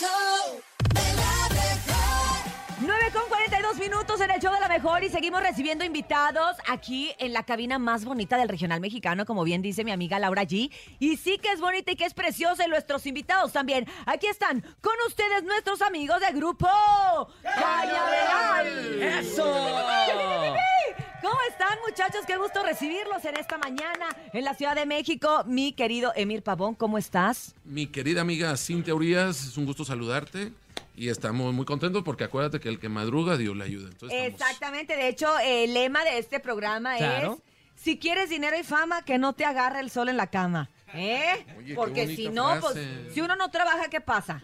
show de la mejor. 9 con 42 minutos en el show de la mejor y seguimos recibiendo invitados aquí en la cabina más bonita del regional mexicano, como bien dice mi amiga Laura G. Y sí que es bonita y que es preciosa y nuestros invitados también. Aquí están con ustedes nuestros amigos de grupo Cañaveral. ¡Eso! ¿Cómo están muchachos? Qué gusto recibirlos en esta mañana en la Ciudad de México. Mi querido Emir Pavón, ¿cómo estás? Mi querida amiga Cintia Urias, es un gusto saludarte y estamos muy contentos porque acuérdate que el que madruga, Dios le ayuda. Entonces estamos- Exactamente, de hecho, el lema de este programa Claro. es, si quieres dinero y fama, que no te agarre el sol en la cama. ¿Eh? Oye, porque si no, pues, si uno no trabaja, ¿qué pasa?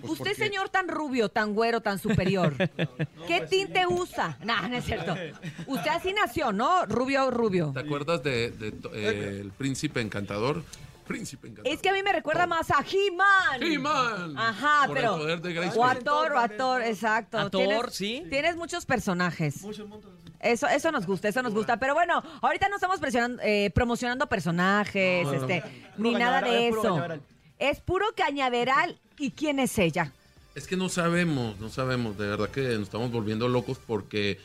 Pues Usted, porque- señor tan rubio, tan güero, tan superior, ¿qué tinte usa? No, no es cierto. Usted así nació, ¿no? Rubio, rubio. ¿Te acuerdas de, eh, el príncipe encantador? Príncipe encantador. Es que a mí me recuerda más a He-Man. He-Man. Ajá, Por pero. el poder de Grace o a. Thor, o a Thor, exacto. A Thor, Tienes- sí. Tienes muchos personajes. Eso, eso nos gusta, eso nos gusta. Pero bueno, ahorita no estamos presionando- eh, promocionando personajes, No, no, este, Puro ni nada de es puro eso. cañaveral. Es puro cañaveral. ¿Y quién es ella? Es que no sabemos, no sabemos. De verdad que nos estamos volviendo locos porque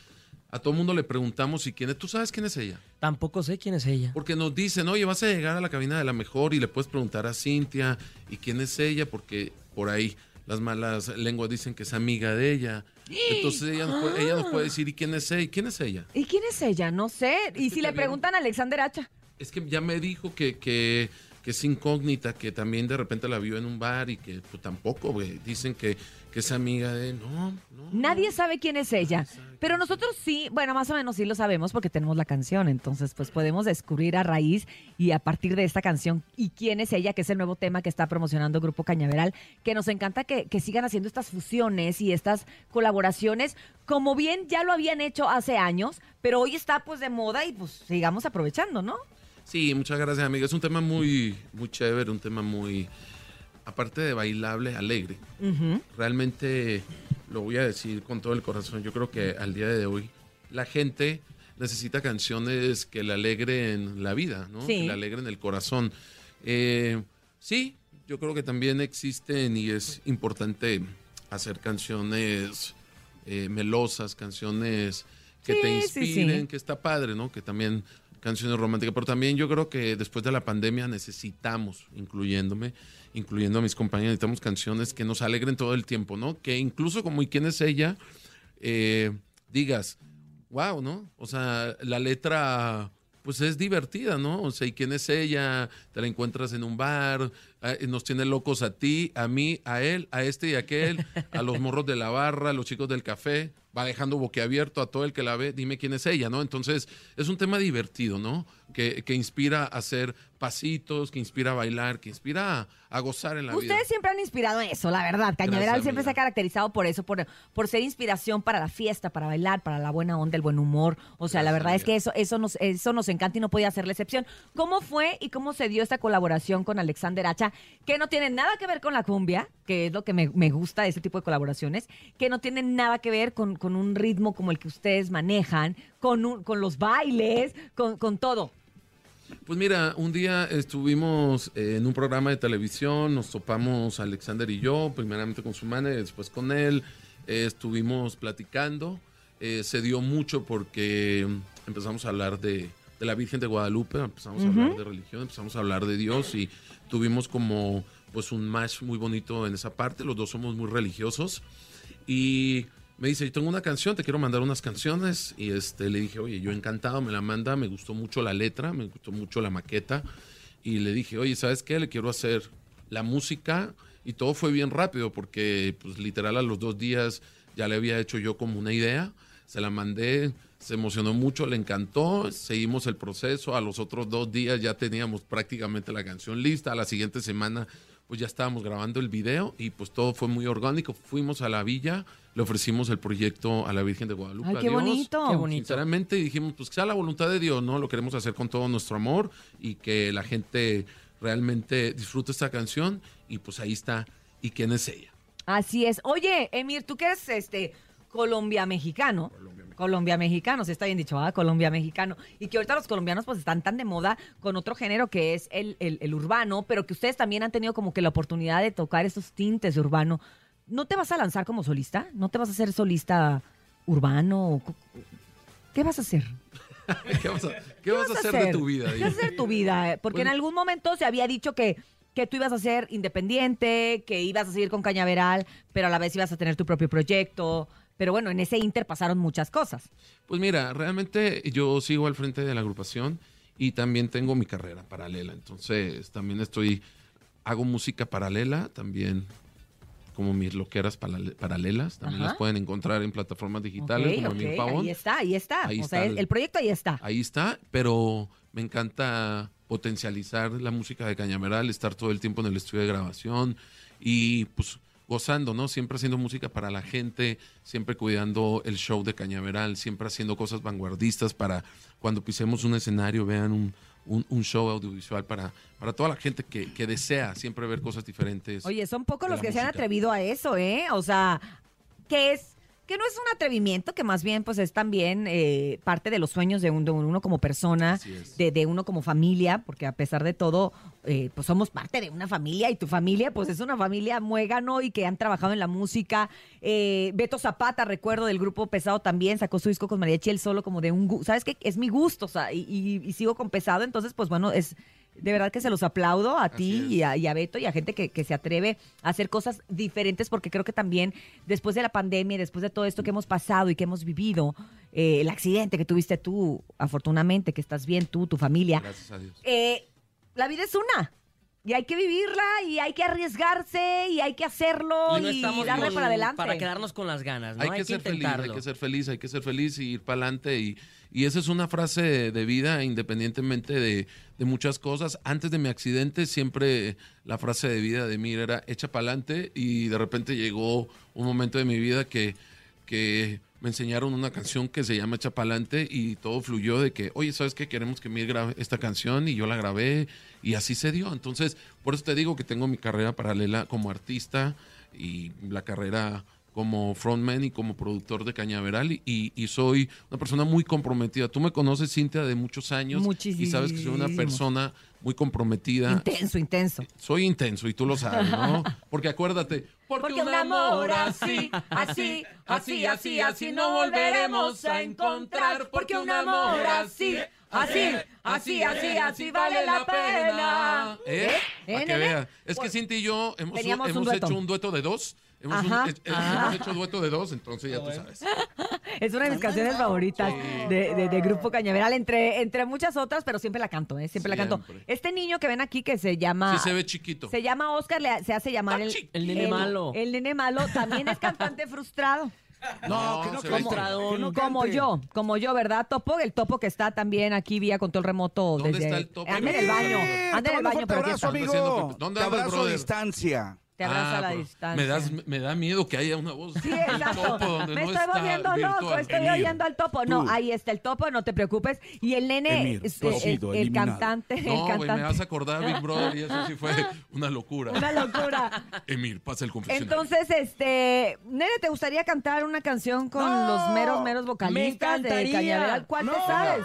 a todo mundo le preguntamos si quién es. ¿Tú sabes quién es ella? Tampoco sé quién es ella. Porque nos dicen, oye, vas a llegar a la cabina de la mejor y le puedes preguntar a Cintia y quién es ella, porque por ahí las malas lenguas dicen que es amiga de ella. Entonces ella nos puede, ella nos puede decir, ¿y quién es ella? ¿Quién es ella? ¿Y quién es ella? No sé. y si le preguntan a Alexander Hacha. Es que ya me dijo que, que, que es incógnita, que también de repente la vio en un bar y que pues, tampoco, güey. Dicen que, que es amiga de... No, no. Nadie sabe quién es ella. Pero nosotros sí, bueno, más o menos sí lo sabemos porque tenemos la canción. Entonces, pues podemos descubrir a raíz y a partir de esta canción y quién es ella, que es el nuevo tema que está promocionando Grupo Cañaveral, que nos encanta que, que sigan haciendo estas fusiones y estas colaboraciones, como bien ya lo habían hecho hace años, pero hoy está pues de moda y pues sigamos aprovechando, ¿no? Sí, muchas gracias, amiga. Es un tema muy, muy chévere, un tema muy... Aparte de bailable, alegre. Realmente lo voy a decir con todo el corazón. Yo creo que al día de hoy la gente necesita canciones que le alegren la vida, ¿no? Sí. Que le alegren el corazón. Eh, sí, yo creo que también existen y es importante hacer canciones eh, melosas, canciones que Sí, te sí. inspiren, que está padre, ¿no? Que también canciones románticas, pero también yo creo que después de la pandemia necesitamos, incluyéndome, incluyendo a mis compañeros, necesitamos canciones que nos alegren todo el tiempo, ¿no? Que incluso como ¿y quién es ella? Eh, digas, wow, ¿no? O sea, la letra pues es divertida, ¿no? O sea, ¿y quién es ella? Te la encuentras en un bar, nos tiene locos a ti, a mí, a él, a este y a aquel, a los morros de la barra, a los chicos del café, va dejando boquiabierto a todo el que la ve, dime quién es ella, ¿no? Entonces, es un tema divertido, ¿no? Que, que inspira a hacer pasitos, que inspira a bailar, que inspira a, a gozar en la vida. Ustedes siempre han inspirado eso, la verdad. Cañaveral Gracias, siempre se ha caracterizado por eso, por, por ser inspiración para la fiesta, para bailar, para la buena onda, el buen humor. O sea, la verdad es que eso, eso, nos, eso nos encanta y no podía ser la excepción. ¿Cómo fue y cómo se dio esta colaboración con Alexander Hacha? Que no tiene nada que ver con la cumbia, que es lo que me, gusta de este tipo de colaboraciones, que no tiene nada que ver con, con un ritmo como el que ustedes manejan, con, con los bailes, con, con todo. Pues mira, un día estuvimos eh, en un programa de televisión, nos topamos Alexander y yo, primeramente con su manager, después con él, eh, estuvimos platicando, eh, se dio mucho porque empezamos a hablar de, de la Virgen de Guadalupe, empezamos a hablar de religión, empezamos a hablar de Dios y tuvimos como pues un match muy bonito en esa parte, los dos somos muy religiosos y me dice, yo tengo una canción, te quiero mandar unas canciones. Y este, le dije, oye, yo encantado, me la manda, me gustó mucho la letra, me gustó mucho la maqueta. Y le dije, oye, ¿sabes qué? Le quiero hacer la música. Y todo fue bien rápido porque, pues, literal, a los dos días ya le había hecho yo como una idea. Se la mandé, se emocionó mucho, le encantó. Seguimos el proceso. A los otros dos días ya teníamos prácticamente la canción lista. A la siguiente semana pues ya estábamos grabando el video y pues todo fue muy orgánico. Fuimos a la villa, le ofrecimos el proyecto a la Virgen de Guadalupe. ¡Ay, a qué Dios. bonito! Qué bonito. Sinceramente dijimos, pues que sea la voluntad de Dios, ¿no? Lo queremos hacer con todo nuestro amor y que la gente realmente disfrute esta canción y pues ahí está. ¿Y quién es ella? Así es. Oye, Emir, tú que eres este Colombia mexicano, Colombia. Colombia mexicano, sí está bien dicho, ah, Colombia mexicano. Y que ahorita los colombianos pues están tan de moda con otro género que es el, el- el urbano, pero que ustedes también han tenido como que la oportunidad de tocar esos tintes de urbano. ¿No te vas a lanzar como solista? ¿No te vas a hacer solista urbano? ¿Qué vas a hacer? ¿Qué vas a, qué vas a hacer de tu vida? ¿Qué vas a hacer de tu vida? Porque en Bueno. algún momento se había dicho que, que tú ibas a ser independiente, que ibas a seguir con Cañaveral, pero a la vez ibas a tener tu propio proyecto. Pero bueno, en ese inter pasaron muchas cosas. Pues mira, realmente yo sigo al frente de la agrupación y también tengo mi carrera paralela. Entonces, también estoy, hago música paralela, también como mis loqueras parale- paralelas. También Ajá. las pueden encontrar en plataformas digitales Ok, como ok, Emir Pavón. Ahí está, ahí está. Ahí o está sea, el, el- proyecto ahí está. Ahí está, pero me encanta potencializar la música de Cañaveral, estar todo el tiempo en el estudio de grabación y pues gozando, ¿no? Siempre haciendo música para la gente, siempre cuidando el show de Cañaveral, siempre haciendo cosas vanguardistas para cuando pisemos un escenario vean un, un- un show audiovisual para, para toda la gente que, que desea siempre ver cosas diferentes. Oye, son pocos los que se han atrevido a eso, ¿eh? O sea, que es que no es un atrevimiento, que más bien pues es también eh, parte de los sueños de, un- de uno como persona, de, de uno como familia, porque a pesar de todo, eh, pues somos parte de una familia y tu familia pues es una familia muégano y que han trabajado en la música. Eh, Beto Zapata, recuerdo del grupo Pesado también, sacó su disco con Mariachi él solo como de un... ¿Sabes qué? Es mi gusto, o sea, y, y- y sigo con Pesado, entonces pues bueno, es... De verdad que se los aplaudo a ti y a, y a Beto y a gente que, que se atreve a hacer cosas diferentes porque creo que también después de la pandemia y después de todo esto que hemos pasado y que hemos vivido, eh, el accidente que tuviste tú, afortunadamente, que estás bien tú, tu familia, Gracias a Dios. eh, la vida es una. Y hay que vivirla y hay que arriesgarse y hay que hacerlo Y no y, darle con- para adelante. para quedarnos con las ganas, ¿no? Hay, que, ser feliz, hay que ser feliz, hay que ser feliz y ir para adelante. Y, y esa es una frase de, vida independientemente de, de muchas cosas. Antes de mi accidente, siempre la frase de vida de mí era echa para adelante y de repente llegó un momento de mi vida que, que me enseñaron una canción que se llama Echa pa'lante y todo fluyó de que, oye, ¿sabes qué? Queremos que Mir grabe esta canción y yo la grabé y así se dio. Entonces, por eso te digo que tengo mi carrera paralela como artista y la carrera como frontman y como productor de Cañaveral y, y- y soy una persona muy comprometida. Tú me conoces, Cintia, de muchos años y sabes que soy una persona muy comprometida. Intenso, intenso. Soy intenso y tú lo sabes, ¿no? Porque acuérdate, porque, Porque un amor así, así, así, así, así no volveremos a encontrar. Porque un amor así, así, así, así, así vale la pena. ¿Eh? ¿Eh, Para que. Es que Pues, Cintia y yo hemos, un hecho un dueto de dos. Hemos, un- ajá. hemos hecho dueto de dos, entonces ya tú sabes. Es una de mis canciones favoritas de, de- de Grupo Cañaveral, entre, entre muchas otras, pero siempre la canto, ¿eh? Siempre, la canto. Este niño que ven aquí que se llama... Sí se ve chiquito. Se llama Oscar, le- se hace llamar el. El nene malo. El nene malo también es cantante frustrado. No, que no que no como cante. yo, como yo, ¿verdad? Topo, el topo que está también aquí vía control remoto. ¿Dónde desde, está el Topo? Anda en el baño, anda te en el baño, aquí abrazo, amigo. ¿Dónde Te abrazo a distancia. Te abraza a la pero distancia. Me, das, me da miedo que haya una voz. Sí, exacto. topo donde Me no estoy volviendo loco, estoy Emir, oyendo al topo. No, tú. ahí está el topo, no te preocupes. Y el nene, Emir, es- tú has el, el cantante, el No, me vas a acordar Big Brother y eso sí fue una locura. Una locura. Emir, pasa el confesionario. Entonces, este, nene, ¿te gustaría cantar una canción con No, los meros, meros vocalistas de encantaría. Cañaveral? ¿Cuál te No. sabes?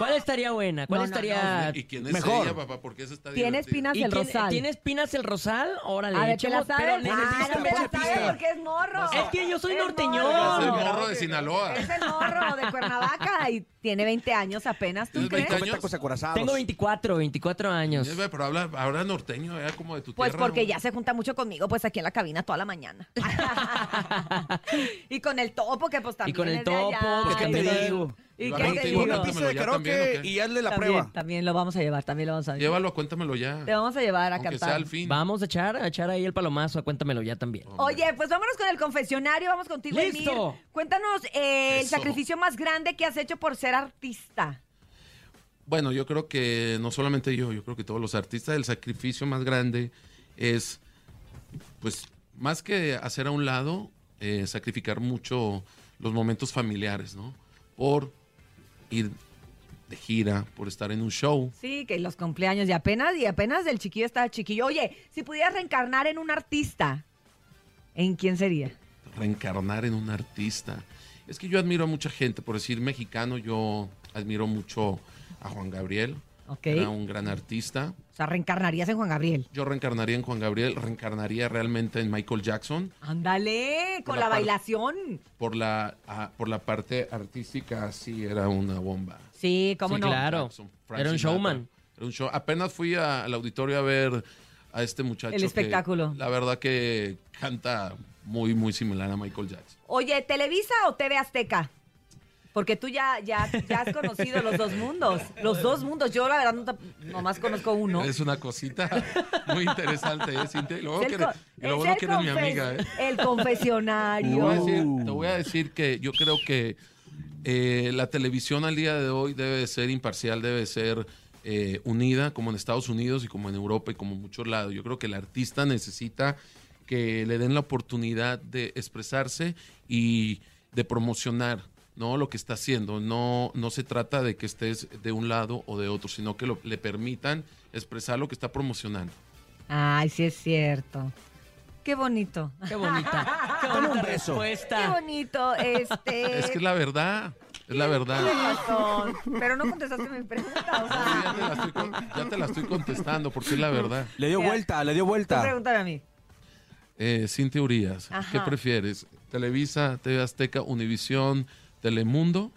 ¿Cuál estaría buena? ¿Cuál No, no, estaría...? ¿Y quién es Mejor. ella, papá? Porque esa está Tienes divertida. pinas ¿Y el quién- rosal. ¿Tienes Pinas el Rosal? Órale, A ver, ¿te la echemos- pero sabes? necesito Ah, que no me te la sabes pista. porque es morro. Es que yo soy Es norteñón. morro. Es el morro de Sinaloa. Es el morro de Cuernavaca y tiene 20 años apenas, ¿tú ¿Tienes crees? 20 Come años? tacos acorazados. Tengo 24, 24 años. Eh, Pero habla, habla norteño, ya como de tu Pues tierra. porque ¿no? ya se junta mucho conmigo, pues aquí en la cabina toda la mañana. y con el topo, que pues también con el es de allá. topo, Pues, ¿qué te digo? ¿Y qué te digo? Una pista de Cuéntamelo ya también, karaoke ¿o qué? y hazle la También, prueba. también lo vamos a llevar, también lo vamos a llevar. Llévalo, cuéntamelo ya. Te vamos a llevar a Aunque cantar. sea al fin. Vamos a echar, a echar ahí el palomazo, cuéntamelo ya también. Oye, pues vámonos con el confesionario, vamos contigo, ¡Listo! Emir. Cuéntanos eh, el Eso. sacrificio más grande que has hecho por ser artista. Bueno, yo creo que no solamente yo, yo creo que todos los artistas, el sacrificio más grande es, pues, más que hacer a un lado, eh, sacrificar mucho los momentos familiares, ¿no? Por ir de gira, por estar en un show. Sí, que los cumpleaños y apenas, y apenas el chiquillo está chiquillo. Oye, si pudieras reencarnar en un artista, ¿en quién sería? reencarnar en un artista. Es que yo admiro a mucha gente, por decir mexicano, yo admiro mucho a Juan Gabriel. Ok. Era un gran artista. O sea, reencarnarías en Juan Gabriel. Yo reencarnaría en Juan Gabriel, reencarnaría realmente en Michael Jackson Ándale, con la, bailación. por la, ah, por la parte artística, sí, era una bomba. Sí, cómo Sí, no. claro. Jackson, Era un Sinatra. showman. Era un show. Apenas fui a- al auditorio a ver a este muchacho. El que espectáculo. la verdad que canta muy, muy similar a Michael Jackson. Oye, ¿Televisa o TV Azteca? Porque tú ya, ya, ya has conocido los dos mundos. Los dos mundos. Yo, la verdad, no nomás conozco uno. Es una cosita muy interesante, ¿eh, Cintia? Y lo bueno que eres, lo bueno el que eres mi amiga, ¿eh? El confesionario. Te voy, a decir, te voy a decir que yo creo que eh, la televisión al día de hoy debe de ser imparcial, debe de ser eh, unida, como en Estados Unidos y como en Europa y como en muchos lados. Yo creo que el artista necesita que le den la oportunidad de expresarse y de promocionar ¿no? lo que está haciendo. No, no se trata de que estés de un lado o de otro, sino que lo- le permitan expresar lo que está promocionando. Ay, sí es cierto. Qué bonito. Qué bonita. Qué un beso. Qué respuesta. bonito. Este. Es que es la verdad, es la verdad. Pero no contestaste mi pregunta. O sea, ya, te la estoy, con- ya te la estoy contestando porque es la verdad. Le dio vuelta, le dio vuelta. pregúntame a mí. Eh, Cintia Urias, Ajá. ¿qué prefieres? ¿Televisa, TV Azteca, Univisión, Telemundo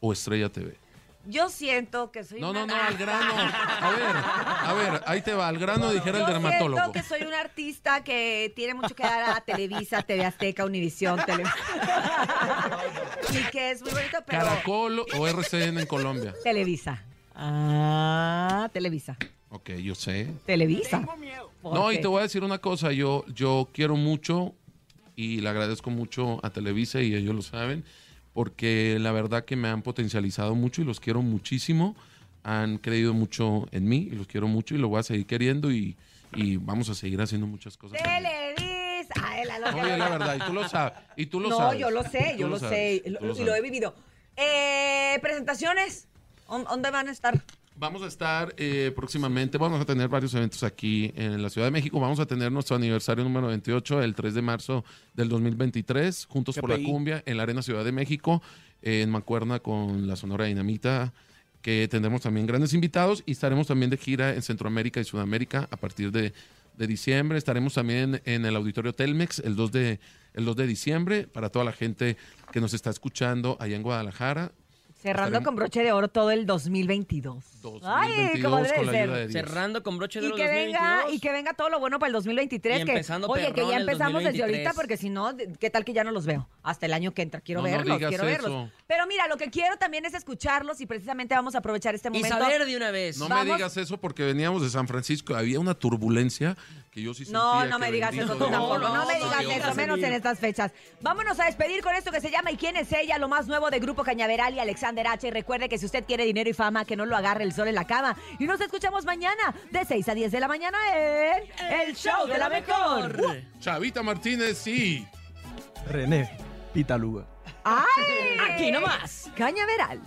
o Estrella TV? Yo siento que soy No, una... no, no, al grano. A ver, a ver, ahí te va, al grano dijera el Yo dermatólogo. siento que soy un artista que tiene mucho que dar a Televisa, TV Azteca, Univisión, Tele... y que es muy bonito, pero... Caracol o RCN en Colombia. Televisa. Ah, Televisa. Ok, yo sé. Televisa. No, y te voy a decir una cosa, yo, yo quiero mucho y le agradezco mucho a Televisa y ellos lo saben, porque la verdad que me han potencializado mucho y los quiero muchísimo, han creído mucho en mí y los quiero mucho y lo voy a seguir queriendo y, y vamos a seguir haciendo muchas cosas. Ay, la loca. Oye, la verdad, y tú lo sabes, y tú lo no, sabes. yo lo sé, yo lo, sabes, sé, y lo- tú lo y lo he vivido. Eh, presentaciones, ¿Dó- ¿dónde van a estar? Vamos a estar eh, próximamente, vamos a tener varios eventos aquí en la Ciudad de México. Vamos a tener nuestro aniversario número 28 el 3 de marzo del 2023, Juntos por la. Cumbia, en la Arena Ciudad de México, eh, en Macuerna con la Sonora Dinamita, que tendremos también grandes invitados y estaremos también de gira en Centroamérica y Sudamérica a partir de, de diciembre. Estaremos también en el Auditorio Telmex el 2 de, el 2 de diciembre para toda la gente que nos está escuchando allá en Guadalajara. Cerrando Estaremos- con broche de oro todo el 2022. 2022 como debe con la ser. ayuda de Dios. Cerrando con broche de Y oro que, venga, 2022. y que venga todo lo bueno para el 2023. Y que, empezando oye, que perrón ya el empezamos desde 2023. ahorita, porque si no, de- ¿qué tal que ya no los veo? Hasta el año que entra. Quiero No, no verlos, digas quiero verlos. Pero mira, lo que quiero también es escucharlos y precisamente vamos a aprovechar este Y momento. saber de una vez. No Vamos. me digas eso porque veníamos de San Francisco. Había una turbulencia que yo sí sentía. No, no que me digas bendito eso tú Dios. tampoco. No, no, me no, digas Dios, eso, menos en estas fechas. Vámonos a despedir con esto que se llama ¿Y quién es ella? Lo más nuevo de Grupo Cañaveral y Alexander H. Y recuerde que si usted quiere dinero y fama, que no lo agarre el sol en la cama. Y nos escuchamos mañana de 6 a 10 de la mañana en El Show de la Mejor. Chavita Martínez, sí. René Pitaluga. ¡Ay! Aquí nomás. Cañaveral.